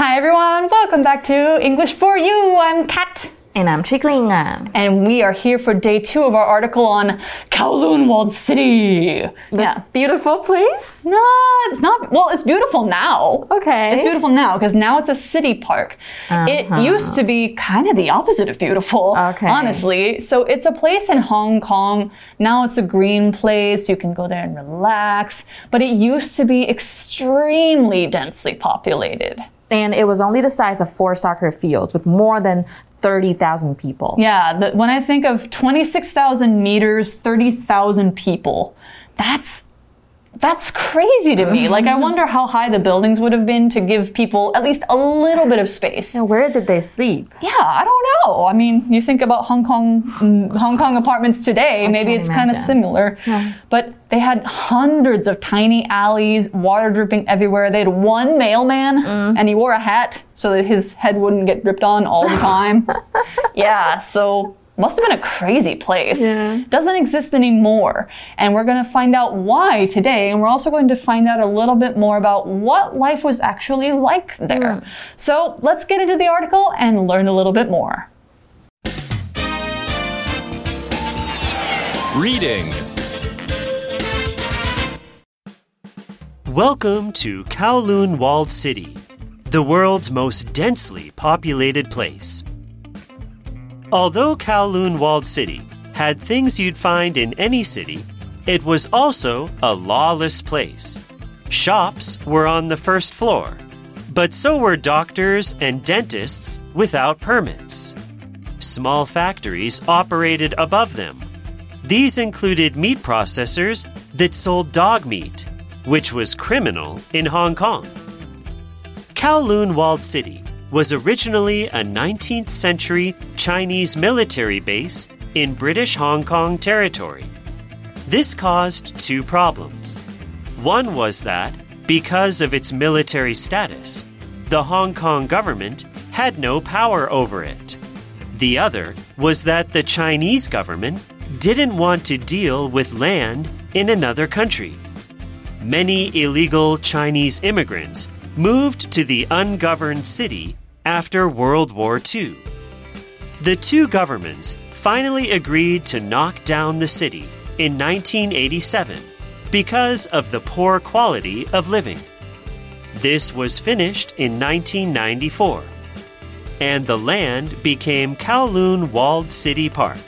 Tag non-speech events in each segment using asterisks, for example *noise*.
Hi everyone, welcome back to English for You. I'm Kat. And I'm Chickling. And we are here for day two of our article on Kowloon Walled City. This yeah. beautiful place? No, it's not. Well, it's beautiful now. Okay. It's beautiful now because now it's a city park. It uh-huh. used to be kind of the opposite of beautiful, Okay. honestly. So it's a place in Hong Kong. Now it's a green place. You can go there and relax. But it used to be extremely densely populated. And it was only the size of four soccer fields with more than 30,000 people. Yeah, the, when I think of 26,000 meters, 30,000 people, that's that's crazy to me. Like I wonder how high the buildings would have been to give people at least a little bit of space. And where did they sleep? Yeah, I don't know. I mean, you think about Hong Kong, mm, Hong Kong apartments today. maybe it's kind of similar. But they had hundreds of tiny alleys, water dripping everywhere. They had one mailman, and he wore a hat so that his head wouldn't get dripped on all the time. *laughs* yeah, so must have been a crazy place. Yeah. Doesn't exist anymore. And we're going to find out why today. And we're also going to find out a little bit more about what life was actually like there. Mm. So let's get into the article and learn a little bit more. Reading Welcome to Kowloon Walled City, the world's most densely populated place. Although Kowloon Walled City had things you'd find in any city, it was also a lawless place. Shops were on the first floor, but so were doctors and dentists without permits. Small factories operated above them. These included meat processors that sold dog meat, which was criminal in Hong Kong. Kowloon Walled City was originally a 19th century Chinese military base in British Hong Kong territory. This caused two problems. One was that, because of its military status, the Hong Kong government had no power over it. The other was that the Chinese government didn't want to deal with land in another country. Many illegal Chinese immigrants moved to the ungoverned city after World War II. The two governments finally agreed to knock down the city in 1987 because of the poor quality of living. This was finished in 1994, and the land became Kowloon Walled City Park.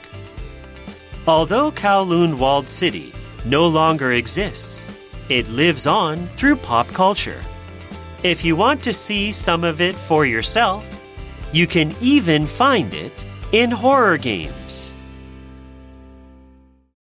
Although Kowloon Walled City no longer exists, it lives on through pop culture. If you want to see some of it for yourself, you can even find it in horror games.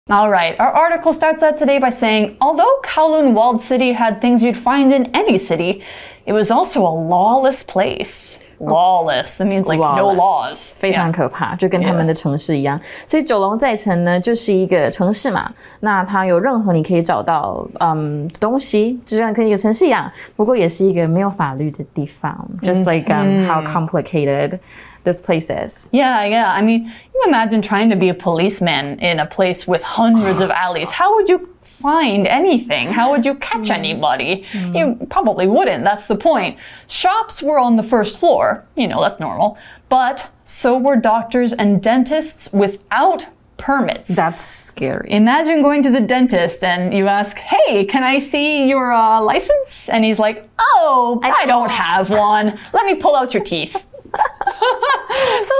All right, our article starts out today by saying although Kowloon Walled City had things you'd find in any city, it was also a lawless place Lawless, that means like no Lawless laws. 非常 Yeah. 可怕，就跟他们的城市一样。所以九龙寨城呢，就是一个城市嘛。那它有任何你可以找到嗯东西，就像跟一个城市一样，不过也是一个没有法律的地方。Just like um, how complicated this place is. Yeah, yeah. I mean, you imagine trying to be a policeman in a place with hundreds of alleys. How would you find anything? How would you catch anybody? You probably wouldn't. That's the point. Shops were on the first floor. You know, that's normal. But so were doctors and dentists without permits. That's scary. Imagine going to the dentist and you ask, Hey, can I see your uh, license? And he's like, Oh, I, don't have one. Let me pull out your teeth.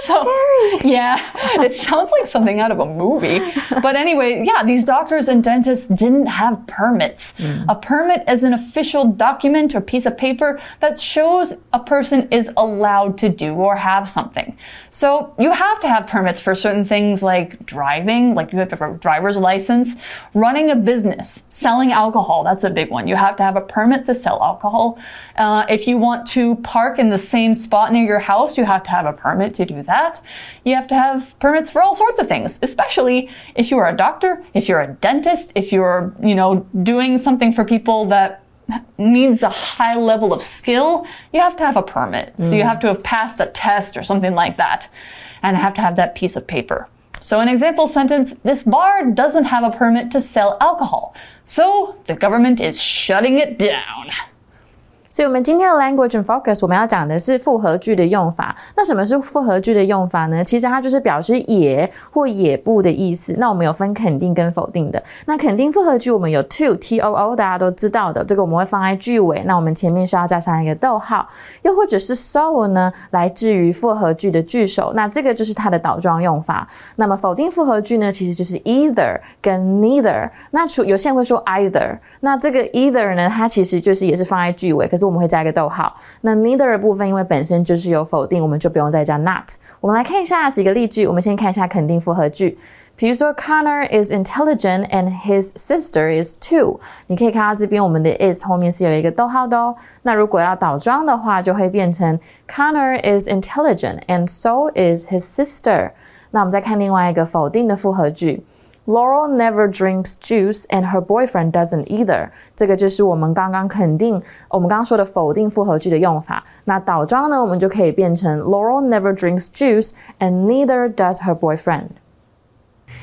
So, Yeah, it sounds like something out of a movie. But anyway, yeah, these doctors and dentists didn't have permits. A permit is an official document or piece of paper that shows a person is allowed to do or have something. So you have to have permits for certain things like driving, like you have to have a driver's license, running a business, selling alcohol. That's a big one. You have to have a permit to sell alcohol. Uh, if you want to park in the same spot near your house, you have to have a permit to do that. You have to have permits for all sorts of things, especially if you are a doctor, if you're a dentist, if you're, you know, doing something for people that needs a high level of skill, you have to have a permit. So you mm. have to have passed a test or something like that and have to have that piece of paper. So, an example sentence this bar doesn't have a permit to sell alcohol, so the government is shutting it down. 所以，我们今天的 language and focus 我们要讲的是复合句的用法。那什么是复合句的用法呢？其实它就是表示也或也不的意思。那我们有分肯定跟否定的。那肯定复合句我们有 to t o o，大家都知道的，这个我们会放在句尾。那我们前面需要加上一个逗号。又或者是 so 呢，来自于复合句的句首。那这个就是它的倒装用法。那么否定复合句呢，其实就是 either 跟 neither。那除有些人会说 either，那这个 either 呢，它其实就是也是放在句尾，可是。我们会加一个逗号。那 neither 的部分，因为本身就是有否定，我们就不用再加 not。我们来看一下几个例句。我们先看一下肯定复合句。比如说，Connor is intelligent and his sister is too。你可以看到这边我们的 is 后面是有一个逗号的哦。那如果要倒装的话，就会变成 Connor is intelligent and so is his sister。那我们再看另外一个否定的复合句。Laurel never drinks juice, and her boyfriend doesn't either。这个就是我们刚刚肯定，我们刚刚说的否定复合句的用法。那倒装呢，我们就可以变成 Laurel never drinks juice, and neither does her boyfriend。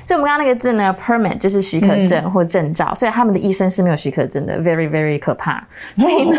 所以，我们刚刚那个字呢，permit 就是许可证或证照，所以他们的医生是没有许可证的，very very 可怕。所以呢，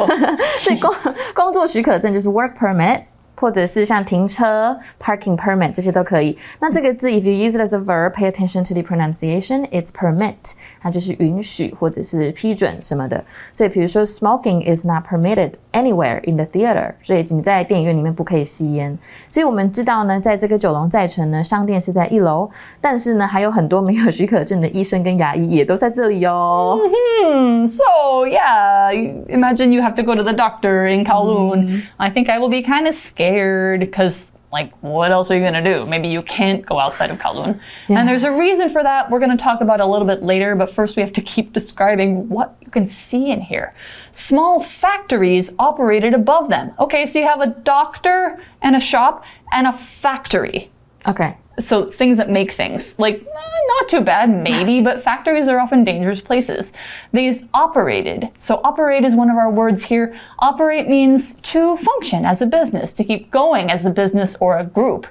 所以工工作许可证就是 work *laughs* permit。 或者是像停车 parking permit 这些都可以。那这个字，if you use it as a verb, pay attention to the pronunciation. It's permit，它就是允许或者是批准什么的。所以比如说，smoking is not permitted anywhere in the theater。所以你在电影院里面不可以吸烟。所以我们知道呢，在这个九龙在城呢，商店是在一楼，但是呢，还有很多没有许可证的医生跟牙医也都在这里哦。Hmm. So yeah, imagine you have to go to the doctor in Kowloon. Mm. I think I will be kind of scared scared because like what else are you going to do? Maybe you can't go outside of kowloon. Yeah. and there's a reason for that. We're going to talk about a little bit later but first we have to keep describing what you can see in here. Small factories operated above them. Okay so you have a doctor and a shop and a factory. Okay so things that make things. Like eh, not too bad maybe but factories are often dangerous places. These operated. So operate is one of our words here. Operate means to function as a business to keep going as a business or a group.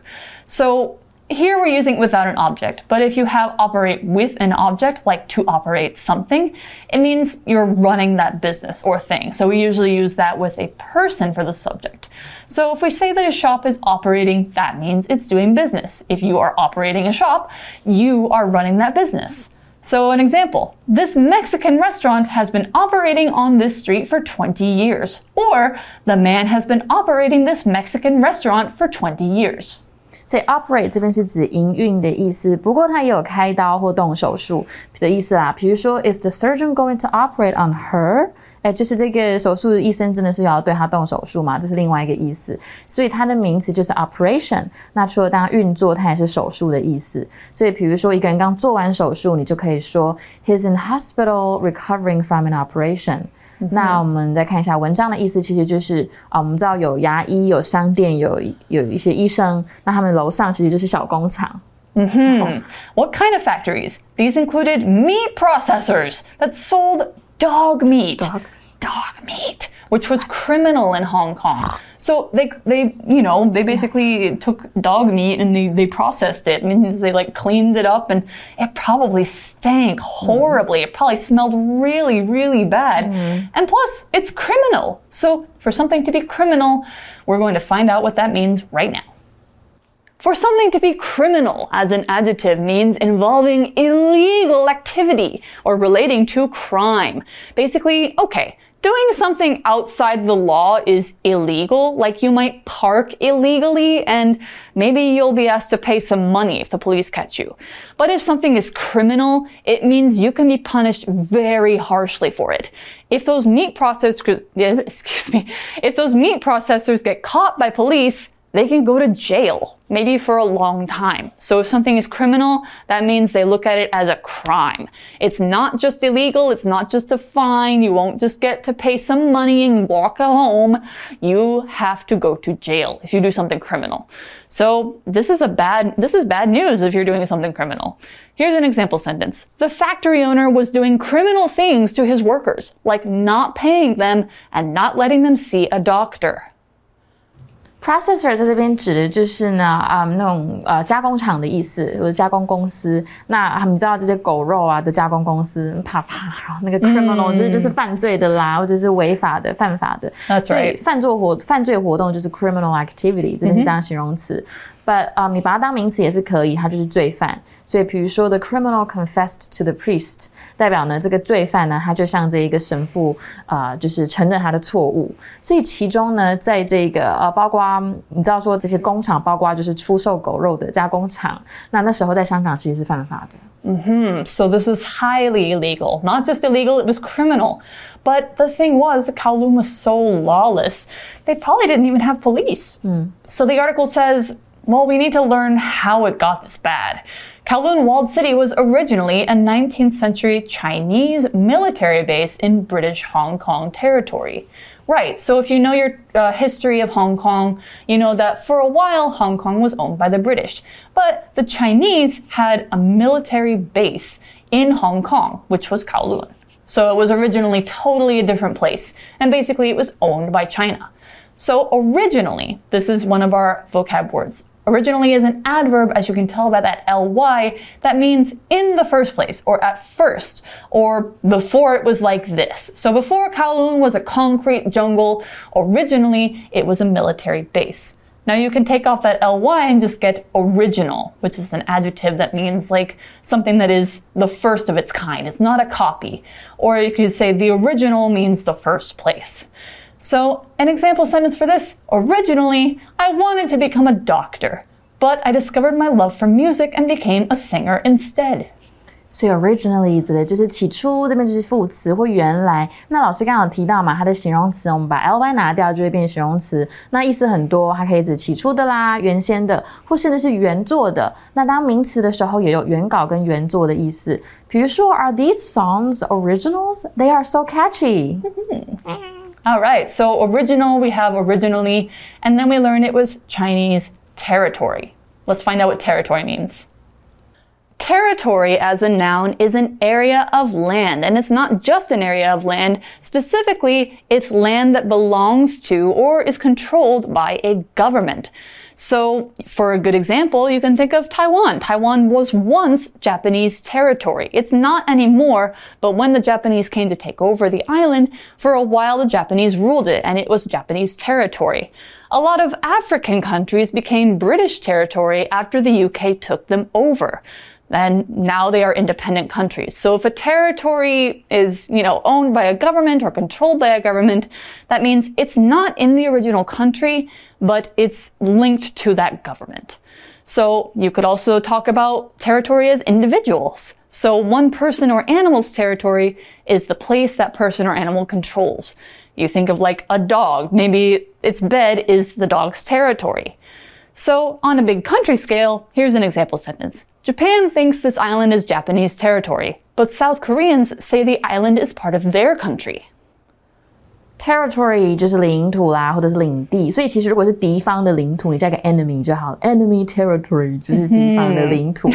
So here we're using without an object, but if you have operate with an object, like to operate something, it means you're running that business or thing. So we usually use that with a person for the subject. So if we say that a shop is operating, that means it's doing business. If you are operating a shop, you are running that business. So, an example this Mexican restaurant has been operating on this street for 20 years. Or, the man has been operating this Mexican restaurant for 20 years. 所以 operate 这边是指营运的意思，不过它也有开刀或动手术的意思啦。比如说，Is the surgeon going to operate on her？哎，就是这个手术医生真的是要对他动手术吗？这是另外一个意思。所以它的名词就是 operation。那除了当运作，它也是手术的意思。所以比如说一个人刚做完手术，你就可以说 He's in hospital recovering from an operation。那我们再看一下文章的意思，其实就是啊，我们知道有牙医、有商店、有有一些医生，那他们楼上其实就是小工厂。Mm -hmm. What kind of factories? These included meat processors that sold dog meat. Dog, dog meat which was criminal in Hong Kong. So they they you know they basically took dog meat and they, they processed it. Means they like cleaned it up and it probably stank horribly. Mm. It probably smelled really really bad. Mm. And plus it's criminal. So for something to be criminal, we're going to find out what that means right now. For something to be criminal as an adjective means involving illegal activity or relating to crime. Basically, okay, doing something outside the law is illegal, like you might park illegally and maybe you'll be asked to pay some money if the police catch you. But if something is criminal, it means you can be punished very harshly for it. If those meat processors, *laughs* excuse me, if those meat processors get caught by police, they can go to jail, maybe for a long time. So if something is criminal, that means they look at it as a crime. It's not just illegal, it's not just a fine, you won't just get to pay some money and walk home. You have to go to jail if you do something criminal. So this is a bad, this is bad news if you're doing something criminal. Here's an example sentence. The factory owner was doing criminal things to his workers, like not paying them and not letting them see a doctor. Processor 在这边指的就是呢，啊、那种呃加工厂的意思，或者加工公司。那啊，你知道这些狗肉啊的加工公司，啪啪，然后那个 criminal、就是就是犯罪的啦，或者是违法的、犯法的。That's 所以 right. 犯罪活犯罪活动就是 criminal activity，这边是当形容词。But 啊、你把它当名词也是可以，它就是罪犯。所以比如说 the criminal confessed to the priest，代表呢这个罪犯呢，他就向这一个神父啊、就是承认他的错误。所以其中呢，在这个呃，包括你知道说这些工厂，包括就是出售狗肉的加工厂，那那时候在香港其实是犯法的。 So this was highly illegal. Not just illegal, it was criminal. But the thing was, Kowloon was so lawless, they probably didn't even have police. So the article says, well, we need to learn how it got this bad. Kowloon Walled City was originally a 19th century Chinese military base in British Hong Kong territory. Right, so if you know your uh, history of Hong Kong, you know that for a while Hong Kong was owned by the British. But the Chinese had a military base in Hong Kong, which was Kowloon. So it was originally totally a different place, and basically it was owned by China. So originally, this is one of our vocab words. Originally is an adverb, as you can tell by that ly, that means in the first place, or at first, or before it was like this. So before Kowloon was a concrete jungle, originally it was a military base. Now you can take off that ly and just get original, which is an adjective that means like something that is the first of its kind. It's not a copy. Or you could say the original means the first place. So, an example sentence for this originally, I wanted to become a doctor, but I discovered my love for music and became a singer instead. 所以 originally 指的就是起初，这边就是副词或原来。那老师刚刚有提到嘛，它的形容词我们把 ly 拿掉就会变形容词，那意思很多，它可以指起初的啦、原先的，或甚至是原作的。那当名词的时候，也有原稿跟原作的意思。比如说，Are these songs originals? They are so catchy. *laughs* All right, so original, we have originally, and then we learned it was Chinese territory. Let's find out what territory means. Territory as a noun is an area of land, and it's not just an area of land. Specifically, it's land that belongs to or is controlled by a government. So, for a good example, you can think of Taiwan. Taiwan was once Japanese territory. It's not anymore, but when the Japanese came to take over the island, for a while the Japanese ruled it and it was Japanese territory. A lot of African countries became British territory after the UK took them over and now they are independent countries. So if a territory is, you know, owned by a government or controlled by a government, that means it's not in the original country, but it's linked to that government. So you could also talk about territory as individuals. So one person or animal's territory is the place that person or animal controls. You think of like a dog, maybe its bed is the dog's territory. So, on a big country scale, here's an example sentence Japan thinks this island is Japanese territory, but South Koreans say the island is part of their country. Territory 就是领土啦，或者是领地，所以其实如果是敌方的领土，你加个 enemy 就好了。Enemy territory 就是敌方的领土。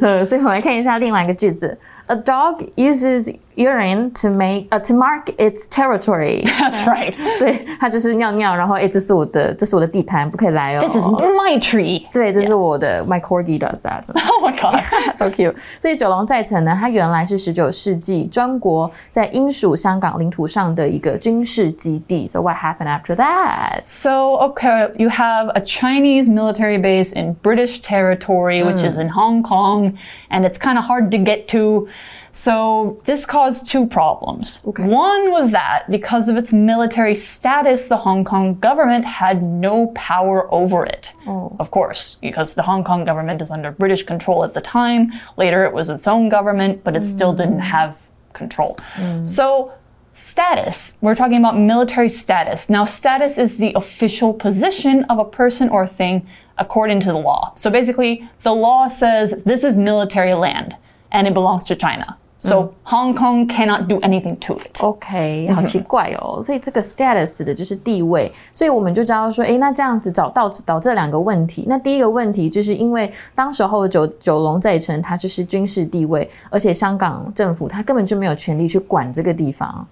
呃，所以我们来看一下另外一个句子。 *laughs* A dog uses urine to make uh, to mark its territory. *laughs* That's right. *laughs* 对，它就是尿尿，然后诶，这是我的，这是我的地盘，不可以来哦。 This is my tree. 对，这是我的。My corgi does that. *laughs* Oh my god. so cute。所以九龙寨城呢，它原来是十九世纪专国在英属香港领土上的一个军事基地。So what happened after that? So, okay, you have a Chinese military base in British territory, which is in Hong Kong, and it's kind of hard to get to. So, this caused two problems. One was that because of its military status, the Hong Kong government had no power over it. Oh. Of course, because the Hong Kong government is under British control at the time. Later, it was its own government, but it still didn't mm. have control. Mm. So, Status. We're talking about military status. Now, status is the official position of a person or thing according to the law. So basically, the law says this is military land and it belongs to China. So Hong Kong cannot do anything to it. OK，好奇怪哦。所以这个 status 的就是地位，所以我们就知道说，诶，那这样子找到导这两个问题。那第一个问题就是因为当时候九九龙寨城它就是军事地位，而且香港政府它根本就没有权利去管这个地方。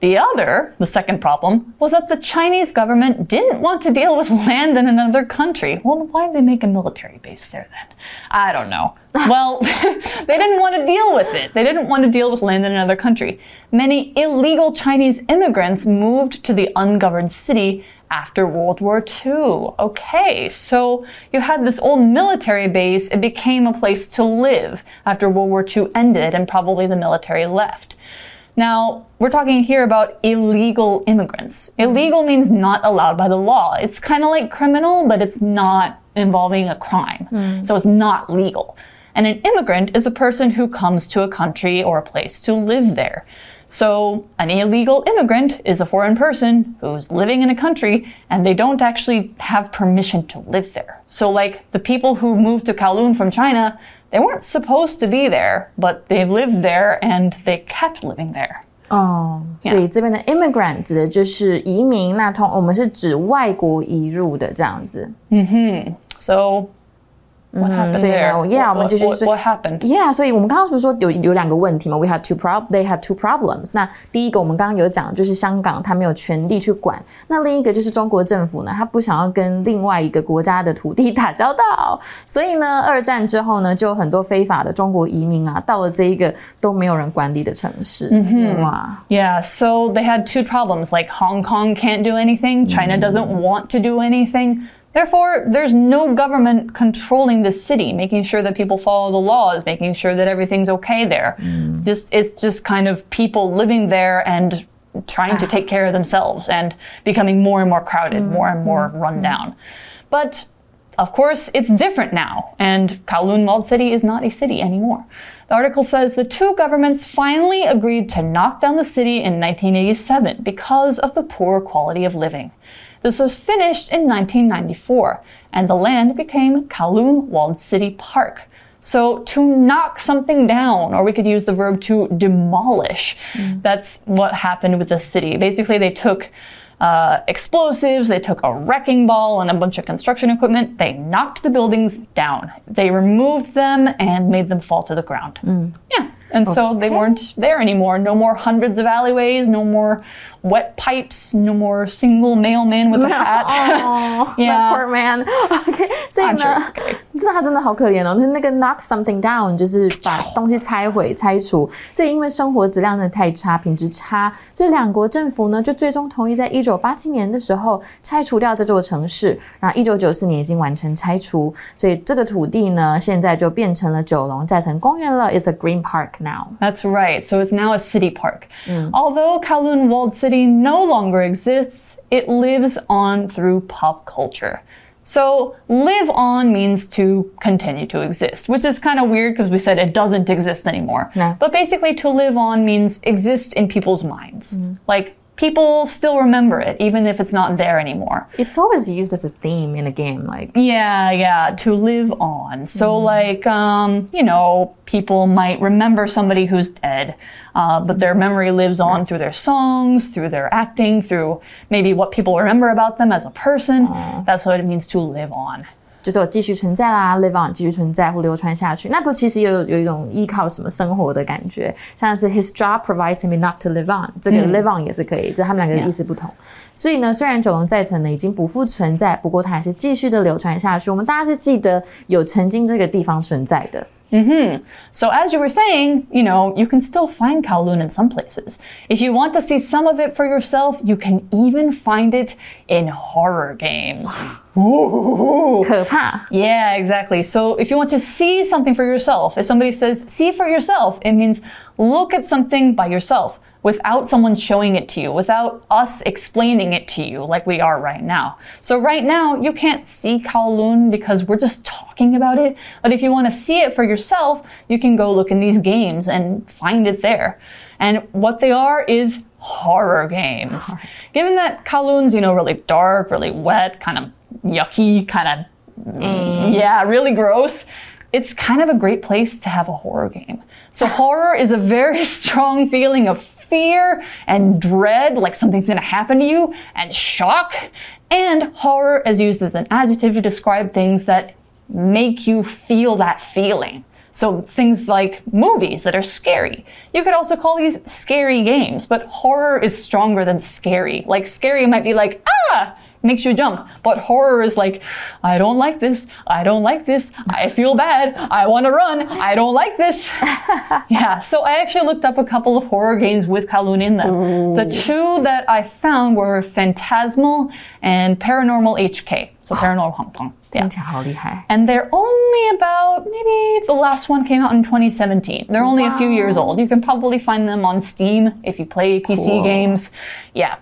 The other, the second problem, was that the Chinese government didn't want to deal with *laughs* land in another country. Well, why'd they make a military base there then? I don't know. *laughs* Well, *laughs* they didn't want to deal with it. They didn't want to deal with land in another country. Many illegal Chinese immigrants moved to the ungoverned city after World War II. Okay, so you had this old military base, it became a place to live after World War II ended and probably the military left. Now, we're talking here about illegal immigrants. Illegal means not allowed by the law. It's kind of like criminal, but it's not involving a crime. Hmm. So it's not legal. And an immigrant is a person who comes to a country or a place to live there. So, an illegal immigrant is a foreign person who's living in a country and they don't actually have permission to live there. So, like the people who moved to Kowloon from China, they weren't supposed to be there, but they lived there and they kept living there. 哦，所以这边的 immigrant 指的就是移民，那通我们是指外国移入的这样子。 So, what happened 所以呢 there? yeah， What- 我们继续 what, 说 what happened? Yeah，所以我们刚刚不是说有有两个问题嘛？We had two prob they had two problems。那第一个我们刚刚有讲，就是香港它没有权利去管；那另一个就是中国政府呢，它不想要跟另外一个国家的土地打交道。所以呢，二战之后呢，就有很多非法的中国移民啊，到了这一个都没有人管理的城市。哇， Yeah, so *laughs* they had two problems like Hong Kong can't do anything, China doesn't want to do anything. Therefore, there's no government controlling the city, making sure that people follow the laws, making sure that everything's okay there. Mm. Just it's just kind of people living there and trying to take care of themselves and becoming more and more crowded, more and more mm-hmm. run down. But of course, it's different now, and Kowloon Walled City is not a city anymore. The article says the two governments finally agreed to knock down the city in 1987 because of the poor quality of living. This was finished in 1994, and the land became Kowloon Walled City Park. So, to knock something down, or we could use the verb to demolish, that's what happened with the city. Basically, they took uh, explosives, they took a wrecking ball and a bunch of construction equipment. They knocked the buildings down. They removed them and made them fall to the ground. Yeah. And so they weren't there anymore. No more hundreds of alleyways, no more wet pipes, no more single mailman with a *laughs* hat. 哦 *laughs* Yeah. that poor man。OK，*laughs* 所以 I'm 呢 sure it's okay.，知道他真的好可怜哦。那个 knock something down 就是把东西拆毁、拆除。所以因为生活质量真的太差，品质差，所以两国政府呢就最终同意在一九八七年的时候拆除掉这座城市。然后一九九四年已经完成拆除，所以这个土地呢现在就变成了九龙寨城公园了。It's a green park now。That's right. So it's now a city park. Mm. Although Kowloon Walled City no longer exists, it lives on through pop culture. So live on means to continue to exist, which is kind of weird because we said it doesn't exist anymore. No. But basically, to live on means exist in people's minds. Mm. Like people still remember it, even if it's not there anymore. It's always used as a theme in a game, like Yeah, yeah, to live on. So, like, um, you know, people might remember somebody who's dead, uh, but their memory lives on through their songs, through their acting, through maybe what people remember about them as a person. That's what it means to live on. 就是我继续存在啦，live on 继续存在或流传下去。那不其实有有一种依靠什么生活的感觉，像是 his job provides him enough to live on，这个 live on 也是可以，这他们两个意思不同。所以呢，虽然九龙寨城呢已经不复存在，不过它还是继续的流传下去。我们大家是记得有曾经这个地方存在的。Mm-hmm. So, as you were saying, you know, you can still find Kowloon in some places. If you want to see some of it for yourself, you can even find it in horror games. *gasps* Ooh. Yeah, exactly. So if you want to see something for yourself, if somebody says see for yourself, it means look at something by yourself without someone showing it to you, without us explaining it to you like we are right now. So right now, you can't see Kowloon because we're just talking about it. But if you want to see it for yourself, you can go look in these games and find it there. And what they are is horror games. Given that Kowloon's, you know, really dark, really wet, kind of yucky, kind of mm-hmm. yeah, really gross. It's kind of a great place to have a horror game. So, horror is a very *laughs* strong feeling of fear and dread, like something's gonna happen to you, and shock. And horror is used as an adjective to describe things that make you feel that feeling. So things like movies that are scary. You could also call these scary games, but horror is stronger than scary. Like scary might be like, ah, makes you jump. But horror is like, I don't like this. I don't like this. I feel bad. I want to run. I don't like this. *laughs* yeah, so I actually looked up a couple of horror games with Kowloon in them. Ooh. The two that I found were Phantasmal and Paranormal HK. So *gasps* Paranormal Hong Kong. Yeah. And they're only about, maybe the last one came out in 2017. They're only wow. a few years old. You can probably find them on Steam if you play PC cool. games. Yeah.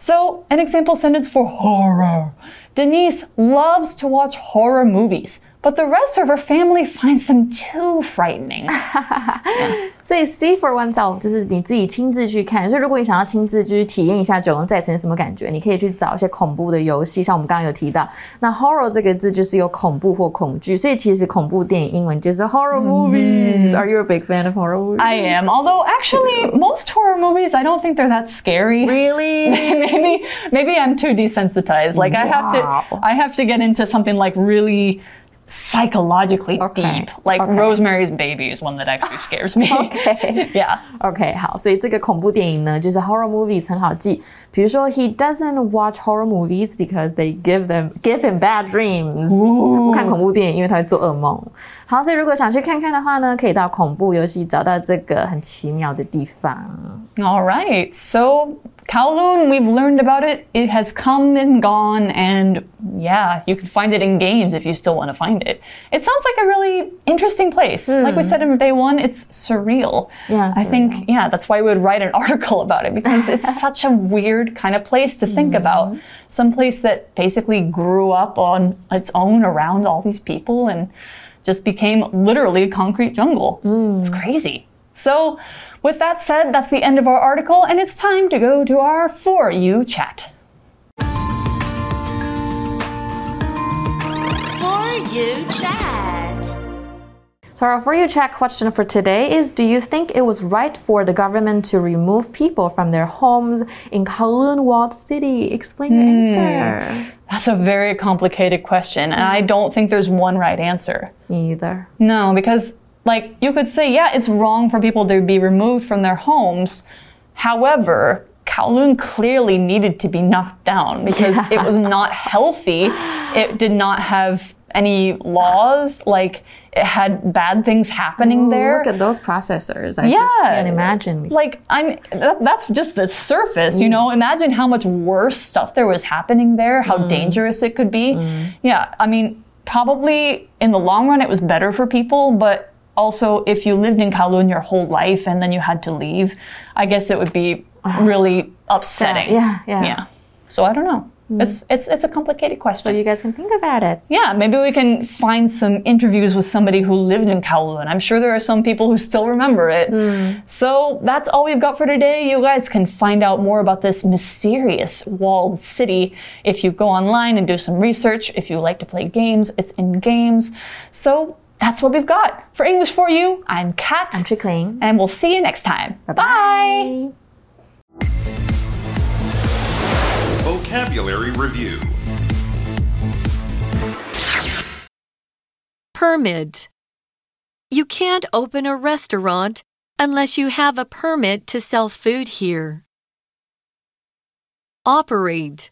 So, an example sentence for horror. Denise loves to watch horror movies but the rest of her family finds them too frightening. yeah. *laughs* 所以 see for oneself 就是你自己亲自去看。所以如果你想要亲自去体验一下九龙再城什么感觉，你可以去找一些恐怖的游戏，像我们刚刚有提到，那 horror 这个字就是有恐怖或恐惧，所以其实恐怖电影英文就是 horror movies. Are you a big fan of horror movies? I am. Although actually most horror movies I don't think they're that scary. Really? *laughs* maybe *laughs* maybe I'm too desensitized. Like I have to I have to get into something like really psychologically okay. deep. Like okay. Rosemary's Baby is one that actually scares me. *laughs* okay. *laughs* yeah. Okay. 好，所以这个恐怖电影呢，就是 horror movies 很好记。比如说，he doesn't watch horror movies because they give them give him bad dreams。不看恐怖电影，因为他会做噩梦。好，所以如果想去看看的话呢，可以到恐怖游戏找到这个很奇妙的地方。All right. So Kowloon, we've learned about it. It has come and gone, and yeah, you can find it in games if you still want to find it. It sounds like a really interesting place. Mm. Like we said in day one, it's surreal. Yeah, I think yeah, that's why we would write an *laughs* article about it because it's *laughs* such a weird kind of place to think mm. about. Some place that basically grew up on its own around all these people and just became literally a concrete jungle. Mm. It's crazy. So. With that said, that's the end of our article, and it's time to go to our For You chat. For You chat. So, our For You chat question for today is Do you think it was right for the government to remove people from their homes in Kowloon Walled City? Explain your mm. answer. That's a very complicated question, and I don't think there's one right answer. Me either. No, because like, you could say, yeah, it's wrong for people to be removed from their homes. However, Kowloon clearly needed to be knocked down because yeah. it was not healthy. It did not have any laws. Like, it had bad things happening Ooh, there. Look at those processors. I yeah, just can't imagine. Like, I'm that, that's just the surface, Ooh. you know. Imagine how much worse stuff there was happening there, how mm. dangerous it could be. Mm. Yeah, I mean, probably in the long run, it was better for people, but also, if you lived in Kowloon your whole life and then you had to leave, I guess it would be really upsetting. Yeah, yeah. Yeah. So I don't know. Mm. It's it's it's a complicated question. So you guys can think about it. Yeah, maybe we can find some interviews with somebody who lived in Kowloon. I'm sure there are some people who still remember it. Mm. So that's all we've got for today. You guys can find out more about this mysterious walled city if you go online and do some research. If you like to play games, it's in games. So that's what we've got. For English for You, I'm Kat. I'm Trickling. And we'll see you next time. Bye bye. Vocabulary Review Permit. You can't open a restaurant unless you have a permit to sell food here. Operate.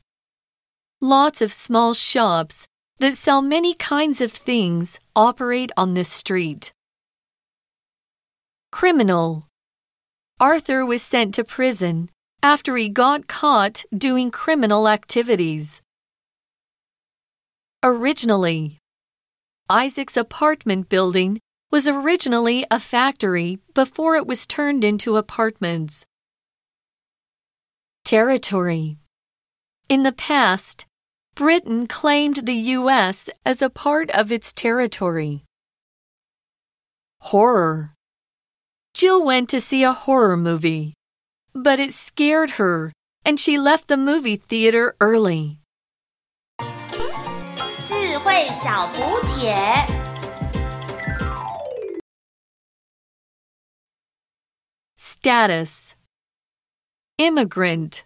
Lots of small shops that sell many kinds of things operate on this street. Criminal Arthur was sent to prison after he got caught doing criminal activities. Originally Isaac's apartment building was originally a factory before it was turned into apartments. Territory In the past, Britain claimed the U.S. as a part of its territory. Horror. Jill went to see a horror movie, but it scared her and she left the movie theater early. Status Immigrant